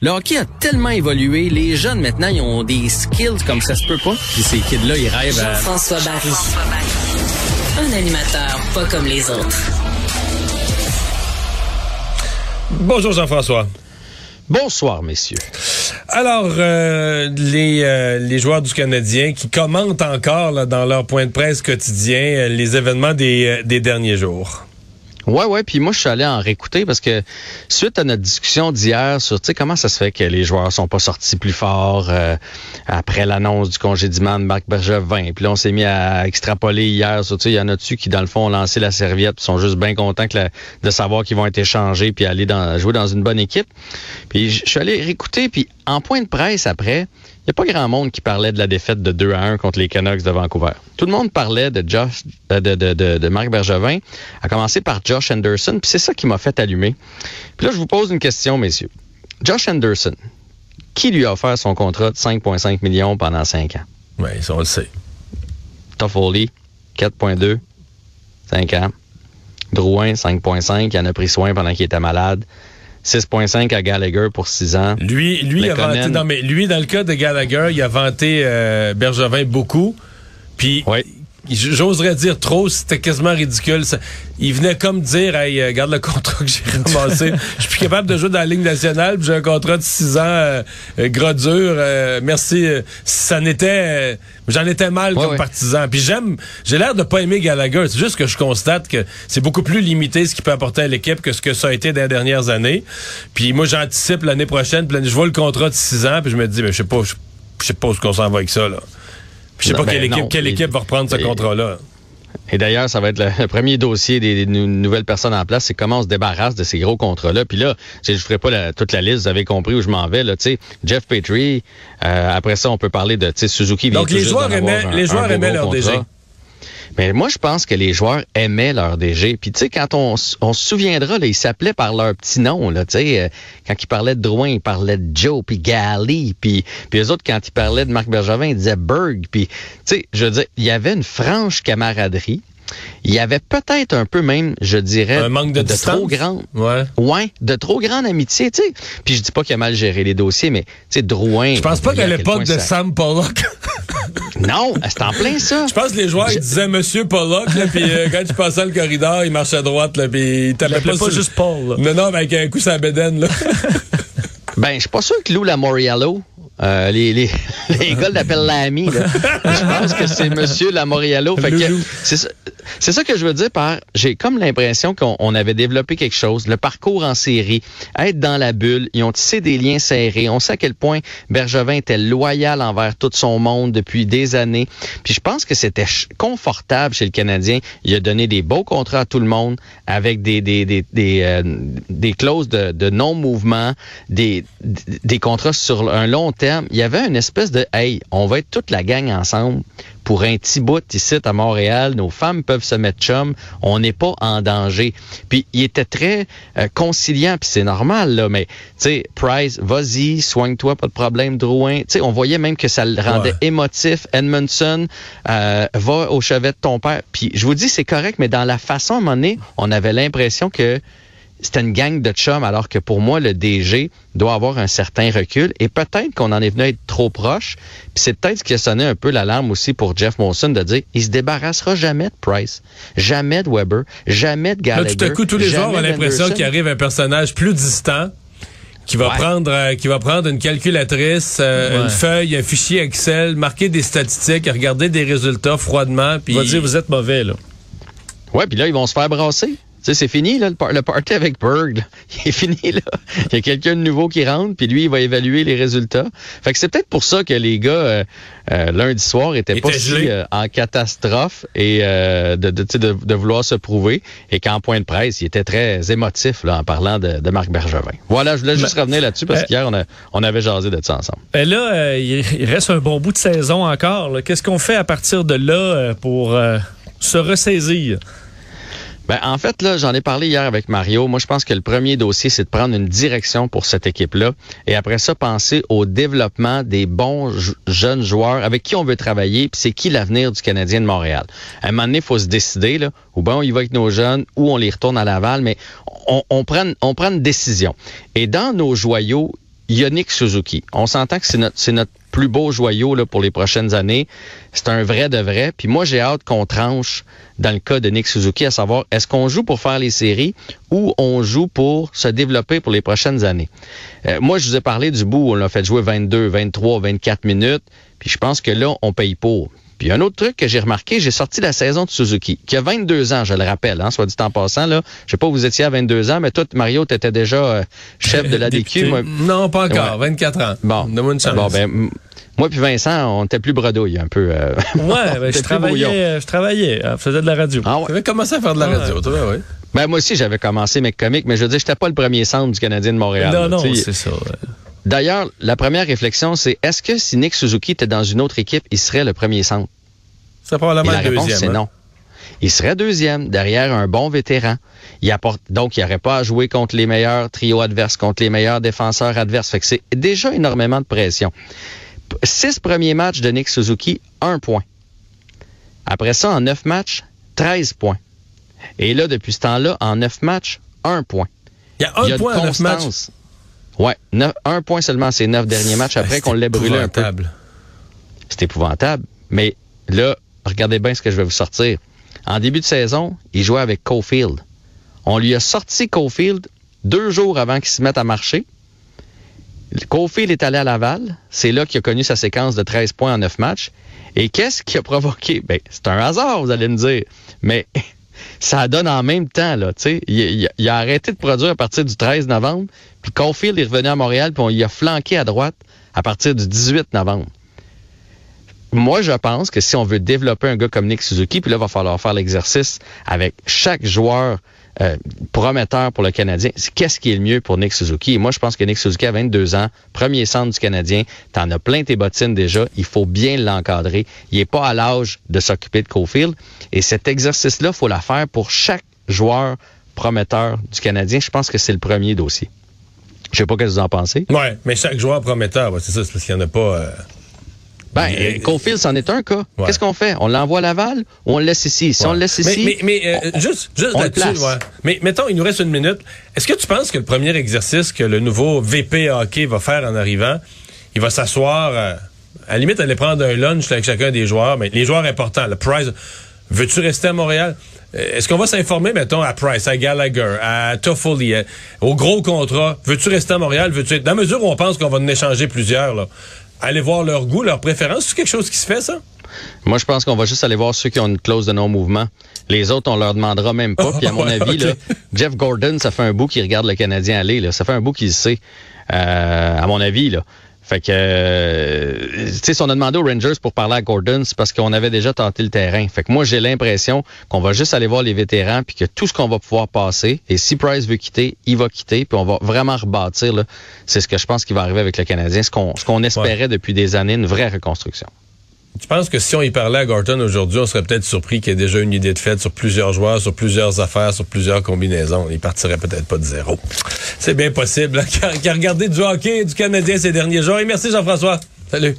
Le hockey a tellement évolué, les jeunes maintenant, ils ont des skills comme ça se peut pas. Puis ces kids-là, ils rêvent à... François Barry. Un animateur pas comme les autres. Bonjour Jean-François. Bonsoir, messieurs. Alors, euh, les, euh, les joueurs du Canadien qui commentent encore là, dans leur point de presse quotidien euh, les événements des, des derniers jours. Ouais, ouais. Puis moi, je suis allé en réécouter parce que suite à notre discussion d'hier sur, tu sais, comment ça se fait que les joueurs sont pas sortis plus forts après l'annonce du congédiement de Marc Bergevin. Puis là, on s'est mis à extrapoler hier sur, tu sais, il y en a dessus qui, dans le fond, ont lancé la serviette sont juste bien contents que de savoir qu'ils vont être échangés puis aller jouer dans une bonne équipe. Puis je suis allé réécouter, puis en point de presse après, n'y a pas grand monde qui parlait de la défaite de 2 à 1 contre les Canucks de Vancouver. Tout le monde parlait de Josh, de, de, de, de Marc Bergevin, à commencer par Josh Anderson, puis c'est ça qui m'a fait allumer. Puis là, je vous pose une question, messieurs. Josh Anderson, qui lui a offert son contrat de 5,5 millions pendant 5 ans? Oui, ça, on le sait. Toffoli, 4,2, 5 ans. Drouin, 5,5, il en a pris soin pendant qu'il était malade. 6,5 à Gallagher pour 6 ans. Lui, lui, a vanté, non, mais lui, dans le cas de Gallagher, il a vanté euh, Bergevin beaucoup. Puis, j'oserais dire trop, c'était quasiment ridicule. il venait comme dire, hey, euh, garde le contrat que j'ai ramassé. Je suis plus capable de jouer dans la Ligue nationale, j'ai un contrat de 6 ans, euh, gros dur. merci. Ça n'était, j'en étais mal comme partisan. Puis j'aime, j'ai l'air de pas aimer Gallagher. C'est juste que je constate que c'est beaucoup plus limité ce qu'il peut apporter à l'équipe que ce que ça a été dans les dernières années. Puis moi, j'anticipe l'année prochaine. je vois le contrat de 6 ans, puis je me dis, mais je sais pas, je sais pas où qu'on s'en va avec ça là. Je sais pas quelle, ben équipe, quelle équipe va reprendre ce contrat-là. Et d'ailleurs, ça va être le, premier dossier des, nouvelles personnes en place, c'est comment on se débarrasse de ces gros contrats-là. Puis là, je ne ferai pas toute la liste, vous avez compris où je m'en vais. Là, Jeff Petrie, euh, après ça, on peut parler de Suzuki. Donc les joueurs, aimaient, les joueurs aimaient leur DG. Mais moi, je pense que les joueurs aimaient leur DG. Puis, tu sais, quand on, on, se souviendra, là, ils s'appelaient par leur petit nom. Là, sais, euh, quand ils parlaient de Drouin, ils parlaient de Joe, puis Gally. Puis, puis les autres, quand ils parlaient de Marc Bergevin, ils disaient Berg. Puis, tu sais, je veux dire, il y avait une franche camaraderie. Il y avait peut-être un peu même, je dirais, un manque de, trop grande, ouais. ouais, de trop grande amitié, tu sais. Puis je dis pas qu'il a mal géré les dossiers, mais tu sais, Drouin. Je pense pas qu'à l'époque de Sam Pollock. non, c'est en plein ça. Je pense que les joueurs ils disaient Monsieur Pollock, puis euh, quand tu passais le corridor, il marchait à droite, là, puis il t'appelait pas, pas juste Paul. Là. Non, non, mais avec un coup ça bédaine, là. ben, je suis pas sûr que Lou Lamoriello euh, les, les, les gars l'appellent l'ami. Je pense que c'est Monsieur Lamoriello. Fait que c'est ça, c'est ça que je veux dire par j'ai comme l'impression qu'on avait développé quelque chose, le parcours en série, être dans la bulle, ils ont tissé des liens serrés. On sait à quel point Bergevin était loyal envers tout son monde depuis des années. Puis je pense que c'était confortable chez le Canadien. Il a donné des beaux contrats à tout le monde avec des des des des, euh, des clauses de, de non-mouvement, des des contrats sur un long terme. Il y avait une espèce de hey, on va être toute la gang ensemble pour un petit bout ici à Montréal, nos femmes peuvent se mettre chum, on n'est pas en danger. Puis il était très euh, conciliant, puis c'est normal là, mais tu sais, Price, vas-y, soigne-toi, pas de problème, Drouin. Tu sais, on voyait même que ça le rendait émotif. Edmondson euh, va au chevet de ton père. Puis je vous dis, c'est correct, mais dans la façon à un moment donné, on avait l'impression que c'était une gang de chums, alors que pour moi, le DG doit avoir un certain recul. Et peut-être qu'on en est venu à être trop proche. Puis c'est peut-être ce qui a sonné un peu l'alarme aussi pour Jeff Molson de dire il se débarrassera jamais de Price, jamais de Weber, jamais de Gallagher. Là, tout à coup, tous les jours, on a l'impression qu'il arrive un personnage plus distant qui va prendre euh, qui va prendre une calculatrice, euh, une feuille, un fichier Excel, marquer des statistiques, regarder des résultats froidement, puis il va dire vous êtes mauvais là. Ouais, puis là ils vont se faire brasser c'est fini, là, le, party avec Berg. Il est fini, là. Il y a quelqu'un de nouveau qui rentre, puis lui, il va évaluer les résultats. Fait que c'est peut-être pour ça que les gars, euh, euh, lundi soir, étaient pas si euh, en catastrophe et de, de, vouloir se prouver. Et qu'en point de presse, il était très émotif, là, en parlant de, Marc Bergevin. Voilà, je voulais juste ben, revenir là-dessus parce qu'hier, on, on avait jasé de ça ensemble. Ben là, il reste un bon bout de saison encore. Qu'est-ce qu'on fait à partir de là pour se ressaisir? Ben, en fait, là, j'en ai parlé hier avec Mario. Moi, je pense que le premier dossier, c'est de prendre une direction pour cette équipe-là. Et après ça, penser au développement des bons jeunes joueurs avec qui on veut travailler, puis c'est qui l'avenir du Canadien de Montréal. À un moment donné, il faut se décider, là, ou bien on y va avec nos jeunes, ou on les retourne à Laval, mais on, on, prend, on prend une décision. Et dans nos joyaux, il y a Nick Suzuki. On s'entend que c'est notre, c'est notre plus beau joyau là, pour les prochaines années. C'est un vrai de vrai. Puis moi, j'ai hâte qu'on tranche dans le cas de Nick Suzuki, à savoir est-ce qu'on joue pour faire les séries ou on joue pour se développer pour les prochaines années? Euh, moi, je vous ai parlé du bout on l'a fait jouer 22, 23, 24 minutes. Puis je pense que là, on paye pour. Puis un autre truc que j'ai remarqué, j'ai sorti la saison de Suzuki, qui a 22 ans, je le rappelle, hein, soit dit en passant. Là. Je sais pas où vous étiez à 22 ans, mais toi, Mario, tu étais déjà euh, chef de la DQ. Non, pas encore, 24 ans. Bon, bon ben, moi puis Vincent, on était plus bredouille un peu. Euh, ouais, ben, je, travaillais, je travaillais, je faisais de la radio. Ah, ouais. Tu avais commencé à faire de la radio, toi, oui. Ben, moi aussi, j'avais commencé mes comiques, mais je veux dire, j'étais pas le premier centre du Canadien de Montréal. Non, non, c'est ça. D'ailleurs, la première réflexion, c'est est-ce que si Nick Suzuki était dans une autre équipe, il serait le premier centre? C'est probablement la réponse, c'est hein? non. Il serait deuxième, derrière un bon vétéran. Il apporte, donc, il n'aurait pas à jouer contre les meilleurs trios adverses, contre les meilleurs défenseurs adverses. Fait que c'est déjà énormément de pression. Six premiers matchs de Nick Suzuki, un point. Après ça, en neuf matchs, 13 points. Et là, depuis ce temps-là, en neuf matchs, un point. Il y a un point en neuf matchs. Ouais, un point seulement ces neuf derniers matchs après qu'on l'ait brûlé un peu. C'est épouvantable. Mais là, regardez bien ce que je vais vous sortir. En début de saison, il jouait avec Cofield. On lui a sorti Cofield deux jours avant qu'il se mette à marcher. Cofield est allé à Laval. C'est là qu'il a connu sa séquence de 13 points en 9 matchs. Et qu'est-ce qui a provoqué? Ben, c'est un hasard, vous allez me dire. Mais ça donne en même temps, là. Il, il, a arrêté de produire à partir du 13 novembre, puis Caulfield est revenu à Montréal, puis on y a flanqué à droite à partir du 18 novembre. Moi, je pense que si on veut développer un gars comme Nick Suzuki, puis là, il va falloir faire l'exercice avec chaque joueur euh, prometteur pour le Canadien. Qu'est-ce qui est le mieux pour Nick Suzuki? Et moi, je pense que Nick Suzuki a 22 ans, premier centre du Canadien. T'en as plein tes bottines déjà. Il faut bien l'encadrer. Il est pas à l'âge de s'occuper de Cofield. Et cet exercice-là, faut la faire pour chaque joueur prometteur du Canadien. Je pense que c'est le premier dossier. Je sais pas ce que vous en pensez. Oui, mais chaque joueur prometteur, c'est ça, c'est parce qu'il n'y en a pas. Euh, ben, euh, Cofield, c'en est un cas. Qu'est-ce qu'on fait? On l'envoie à Laval? Ou on le laisse ici? Si on le laisse ici. Mais, mais, euh, juste, juste là-dessus, Mais mettons, il nous reste une minute. Est-ce que tu penses que le premier exercice que le nouveau VP hockey va faire en arrivant, il va s'asseoir, euh, à la limite, aller prendre un lunch avec chacun des joueurs, mais les joueurs importants, le Price, veux-tu rester à Montréal? Est-ce qu'on va s'informer, mettons, à Price, à Gallagher, à Toffoli, au gros contrat? Veux-tu rester à Montréal? Veux-tu être... Dans la mesure où on pense qu'on va en échanger plusieurs, là, aller voir leur goût, leur préférence? C'est quelque chose qui se fait, ça? Moi, je pense qu'on va juste aller voir ceux qui ont une clause de non-mouvement. Les autres, on leur demandera même pas. Puis à mon avis, là, Jeff Gordon, ça fait un bout qu'il regarde le Canadien aller. Là. Ça fait un bout qu'il sait. Euh, à mon avis, là. Fait que, euh, tu sais, si on a demandé aux Rangers pour parler à Gordon, c'est parce qu'on avait déjà tenté le terrain. Fait que moi, j'ai l'impression qu'on va juste aller voir les vétérans, puis que tout ce qu'on va pouvoir passer, et si Price veut quitter, il va quitter, puis on va vraiment rebâtir. C'est ce que je pense qui va arriver avec le Canadien, ce qu'on ce qu'on espérait depuis des années, une vraie reconstruction. Tu penses que si on y parlait à Gorton aujourd'hui, on serait peut-être surpris qu'il y ait déjà une idée de fait sur plusieurs joueurs, sur plusieurs affaires, sur plusieurs combinaisons. Il partirait peut-être pas de zéro. C'est bien possible. Qui a regardé du hockey du Canadien ces derniers jours. Et merci Jean-François. Salut.